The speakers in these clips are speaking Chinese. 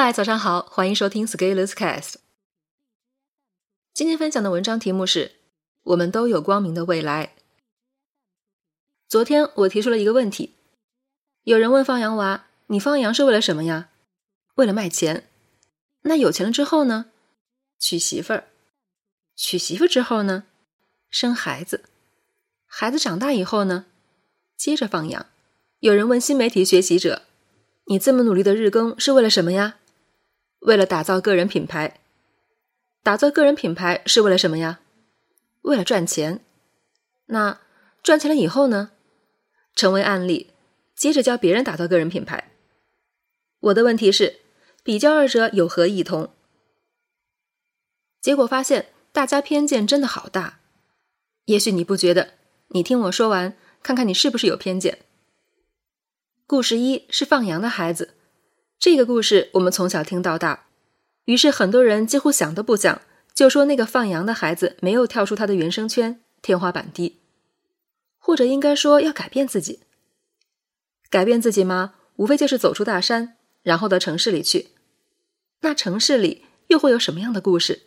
嗨，早上好，欢迎收听 Scalers Cast。今天分享的文章题目是“我们都有光明的未来”。昨天我提出了一个问题，有人问放羊娃：“你放羊是为了什么呀？”为了卖钱。那有钱了之后呢？娶媳妇儿。娶媳妇之后呢？生孩子。孩子长大以后呢？接着放羊。有人问新媒体学习者。你这么努力的日更是为了什么呀？为了打造个人品牌。打造个人品牌是为了什么呀？为了赚钱。那赚钱了以后呢？成为案例，接着教别人打造个人品牌。我的问题是，比较二者有何异同？结果发现大家偏见真的好大。也许你不觉得，你听我说完，看看你是不是有偏见。故事一是放羊的孩子，这个故事我们从小听到大，于是很多人几乎想都不想就说那个放羊的孩子没有跳出他的原生圈，天花板低，或者应该说要改变自己。改变自己吗？无非就是走出大山，然后到城市里去。那城市里又会有什么样的故事？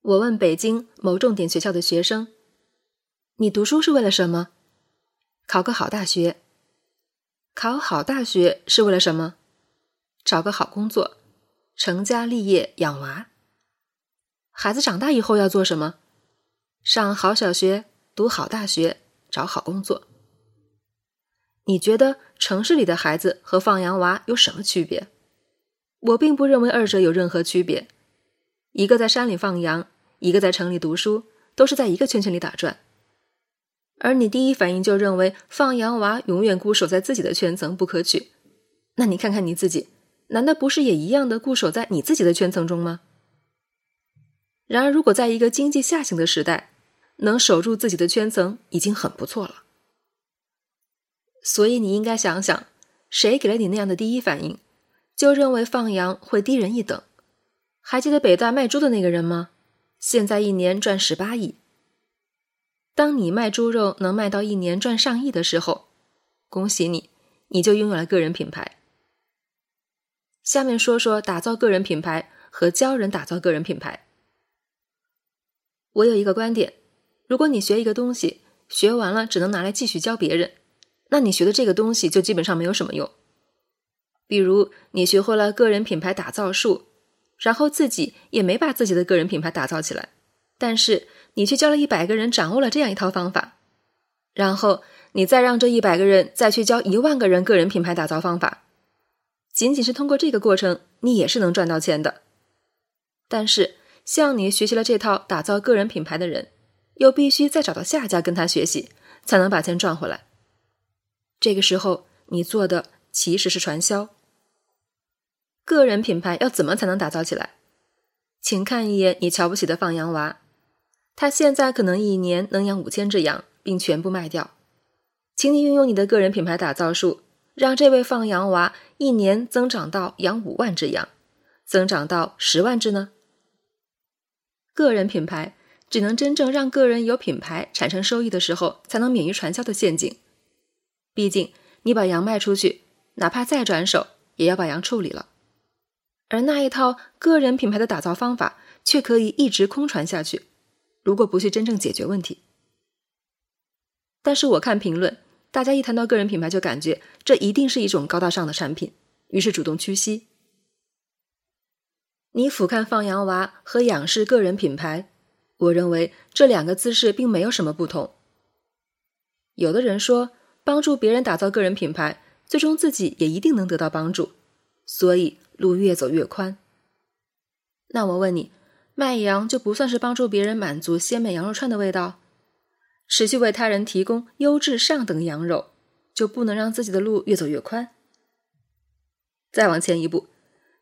我问北京某重点学校的学生：“你读书是为了什么？考个好大学。”考好大学是为了什么？找个好工作，成家立业养娃。孩子长大以后要做什么？上好小学，读好大学，找好工作。你觉得城市里的孩子和放羊娃有什么区别？我并不认为二者有任何区别。一个在山里放羊，一个在城里读书，都是在一个圈圈里打转。而你第一反应就认为放羊娃永远固守在自己的圈层不可取，那你看看你自己，难道不是也一样的固守在你自己的圈层中吗？然而，如果在一个经济下行的时代，能守住自己的圈层已经很不错了。所以，你应该想想，谁给了你那样的第一反应，就认为放羊会低人一等？还记得北大卖猪的那个人吗？现在一年赚十八亿。当你卖猪肉能卖到一年赚上亿的时候，恭喜你，你就拥有了个人品牌。下面说说打造个人品牌和教人打造个人品牌。我有一个观点：如果你学一个东西，学完了只能拿来继续教别人，那你学的这个东西就基本上没有什么用。比如你学会了个人品牌打造术，然后自己也没把自己的个人品牌打造起来，但是。你去教了一百个人掌握了这样一套方法，然后你再让这一百个人再去教一万个人个人品牌打造方法，仅仅是通过这个过程，你也是能赚到钱的。但是，向你学习了这套打造个人品牌的人，又必须再找到下家跟他学习，才能把钱赚回来。这个时候，你做的其实是传销。个人品牌要怎么才能打造起来？请看一眼你瞧不起的放羊娃。他现在可能一年能养五千只羊，并全部卖掉。请你运用你的个人品牌打造术，让这位放羊娃一年增长到养五万只羊，增长到十万只呢？个人品牌只能真正让个人有品牌产生收益的时候，才能免于传销的陷阱。毕竟你把羊卖出去，哪怕再转手，也要把羊处理了。而那一套个人品牌的打造方法，却可以一直空传下去。如果不去真正解决问题，但是我看评论，大家一谈到个人品牌就感觉这一定是一种高大上的产品，于是主动屈膝。你俯瞰放羊娃和仰视个人品牌，我认为这两个姿势并没有什么不同。有的人说，帮助别人打造个人品牌，最终自己也一定能得到帮助，所以路越走越宽。那我问你。卖羊就不算是帮助别人满足鲜美羊肉串的味道，持续为他人提供优质上等羊肉，就不能让自己的路越走越宽。再往前一步，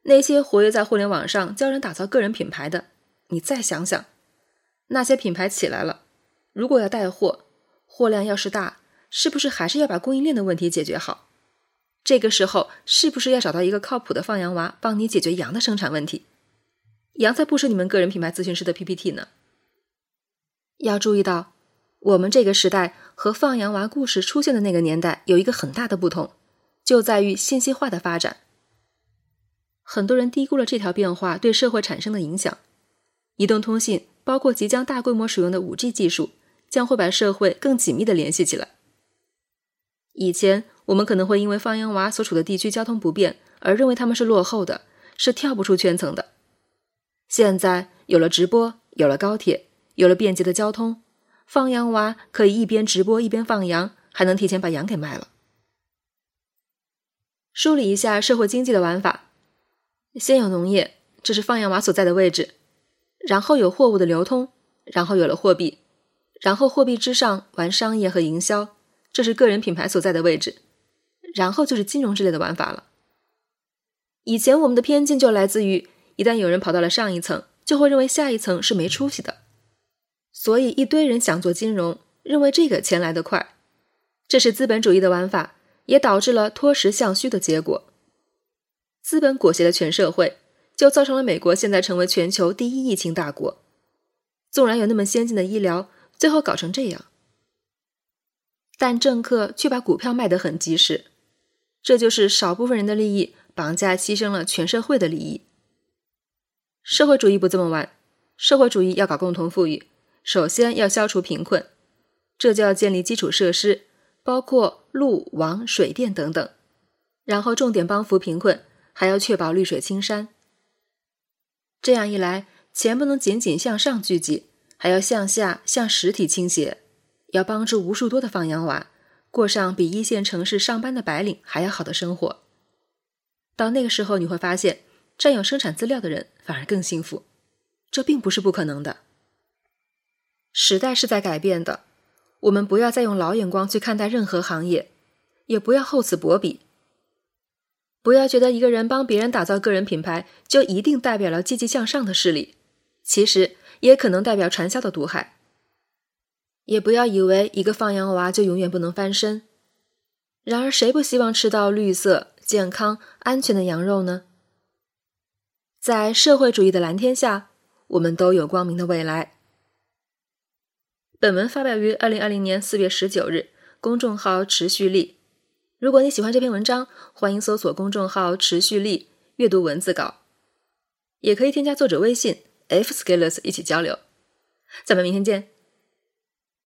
那些活跃在互联网上教人打造个人品牌的，你再想想，那些品牌起来了，如果要带货，货量要是大，是不是还是要把供应链的问题解决好？这个时候，是不是要找到一个靠谱的放羊娃，帮你解决羊的生产问题？羊才不是你们个人品牌咨询师的 PPT 呢。要注意到，我们这个时代和放羊娃故事出现的那个年代有一个很大的不同，就在于信息化的发展。很多人低估了这条变化对社会产生的影响。移动通信，包括即将大规模使用的五 G 技术，将会把社会更紧密的联系起来。以前，我们可能会因为放羊娃所处的地区交通不便而认为他们是落后的，是跳不出圈层的。现在有了直播，有了高铁，有了便捷的交通，放羊娃可以一边直播一边放羊，还能提前把羊给卖了。梳理一下社会经济的玩法：先有农业，这是放羊娃所在的位置；然后有货物的流通，然后有了货币，然后货币之上玩商业和营销。这是个人品牌所在的位置，然后就是金融之类的玩法了。以前我们的偏见就来自于，一旦有人跑到了上一层，就会认为下一层是没出息的，所以一堆人想做金融，认为这个钱来得快。这是资本主义的玩法，也导致了脱实向虚的结果。资本裹挟了全社会，就造成了美国现在成为全球第一疫情大国。纵然有那么先进的医疗，最后搞成这样。但政客却把股票卖得很及时，这就是少部分人的利益绑架牺牲了全社会的利益。社会主义不这么玩，社会主义要搞共同富裕，首先要消除贫困，这就要建立基础设施，包括路、网、水电等等，然后重点帮扶贫困，还要确保绿水青山。这样一来，钱不能仅仅向上聚集，还要向下向实体倾斜。要帮助无数多的放羊娃过上比一线城市上班的白领还要好的生活。到那个时候，你会发现，占有生产资料的人反而更幸福。这并不是不可能的。时代是在改变的，我们不要再用老眼光去看待任何行业，也不要厚此薄彼。不要觉得一个人帮别人打造个人品牌，就一定代表了积极向上的势力，其实也可能代表传销的毒害。也不要以为一个放羊娃就永远不能翻身。然而，谁不希望吃到绿色、健康、安全的羊肉呢？在社会主义的蓝天下，我们都有光明的未来。本文发表于二零二零年四月十九日，公众号“持续力”。如果你喜欢这篇文章，欢迎搜索公众号“持续力”阅读文字稿，也可以添加作者微信 f scalers 一起交流。咱们明天见。